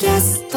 Yes.